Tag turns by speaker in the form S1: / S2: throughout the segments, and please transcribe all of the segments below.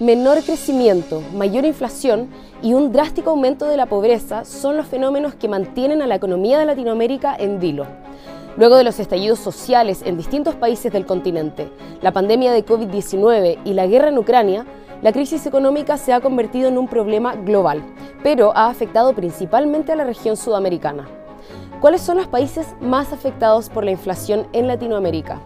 S1: menor crecimiento, mayor inflación y un drástico aumento de la pobreza son los fenómenos que mantienen a la economía de Latinoamérica en vilo. Luego de los estallidos sociales en distintos países del continente, la pandemia de COVID-19 y la guerra en Ucrania, la crisis económica se ha convertido en un problema global, pero ha afectado principalmente a la región sudamericana. ¿Cuáles son los países más afectados por la inflación en Latinoamérica?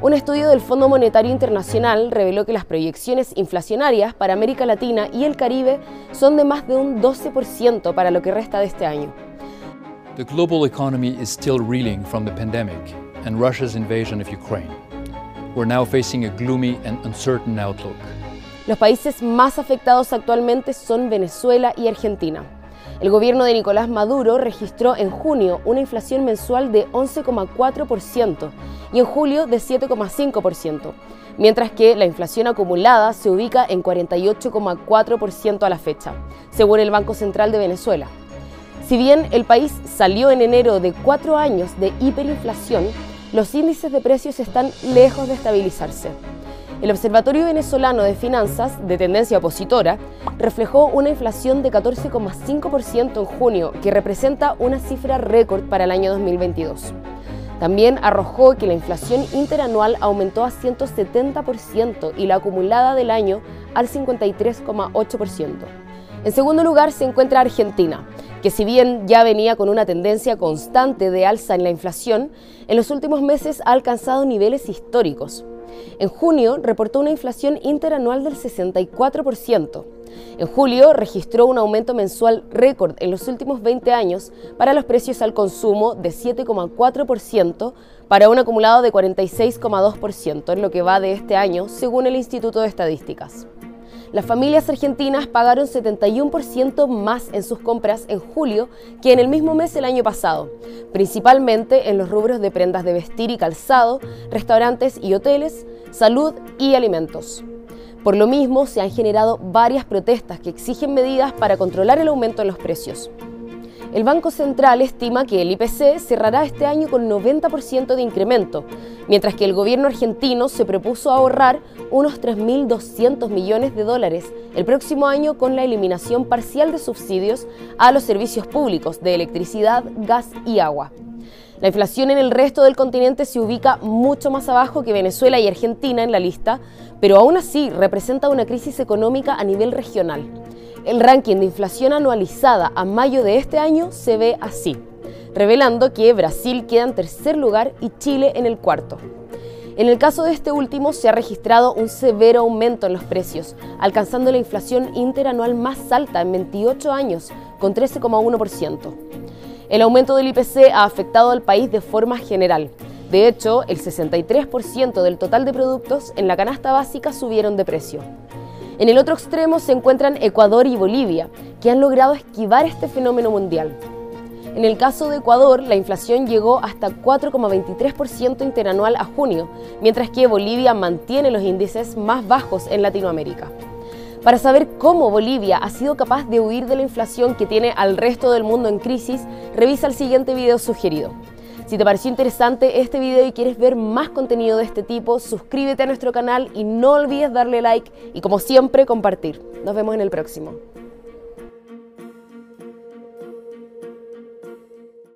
S1: Un estudio del Fondo Monetario Internacional reveló que las proyecciones inflacionarias para América Latina y el Caribe son de más de un 12% para lo que resta de este año.
S2: The global economy is still reeling from the pandemic and Russia's invasion of Ukraine. We're now facing a gloomy and uncertain outlook.
S1: Los países más afectados actualmente son Venezuela y Argentina. El gobierno de Nicolás Maduro registró en junio una inflación mensual de 11,4% y en julio de 7,5%, mientras que la inflación acumulada se ubica en 48,4% a la fecha, según el Banco Central de Venezuela. Si bien el país salió en enero de cuatro años de hiperinflación, los índices de precios están lejos de estabilizarse. El Observatorio Venezolano de Finanzas, de tendencia opositora, reflejó una inflación de 14,5% en junio, que representa una cifra récord para el año 2022. También arrojó que la inflación interanual aumentó a 170% y la acumulada del año al 53,8%. En segundo lugar se encuentra Argentina, que si bien ya venía con una tendencia constante de alza en la inflación, en los últimos meses ha alcanzado niveles históricos. En junio reportó una inflación interanual del 64%. En julio registró un aumento mensual récord en los últimos 20 años para los precios al consumo de 7,4% para un acumulado de 46,2% en lo que va de este año, según el Instituto de Estadísticas. Las familias argentinas pagaron 71% más en sus compras en julio que en el mismo mes el año pasado, principalmente en los rubros de prendas de vestir y calzado, restaurantes y hoteles, salud y alimentos. Por lo mismo, se han generado varias protestas que exigen medidas para controlar el aumento en los precios. El Banco Central estima que el IPC cerrará este año con 90% de incremento, mientras que el gobierno argentino se propuso ahorrar unos 3.200 millones de dólares el próximo año con la eliminación parcial de subsidios a los servicios públicos de electricidad, gas y agua. La inflación en el resto del continente se ubica mucho más abajo que Venezuela y Argentina en la lista, pero aún así representa una crisis económica a nivel regional. El ranking de inflación anualizada a mayo de este año se ve así, revelando que Brasil queda en tercer lugar y Chile en el cuarto. En el caso de este último se ha registrado un severo aumento en los precios, alcanzando la inflación interanual más alta en 28 años, con 13,1%. El aumento del IPC ha afectado al país de forma general. De hecho, el 63% del total de productos en la canasta básica subieron de precio. En el otro extremo se encuentran Ecuador y Bolivia, que han logrado esquivar este fenómeno mundial. En el caso de Ecuador, la inflación llegó hasta 4,23% interanual a junio, mientras que Bolivia mantiene los índices más bajos en Latinoamérica. Para saber cómo Bolivia ha sido capaz de huir de la inflación que tiene al resto del mundo en crisis, revisa el siguiente video sugerido. Si te pareció interesante este video y quieres ver más contenido de este tipo, suscríbete a nuestro canal y no olvides darle like y como siempre compartir. Nos vemos en el próximo.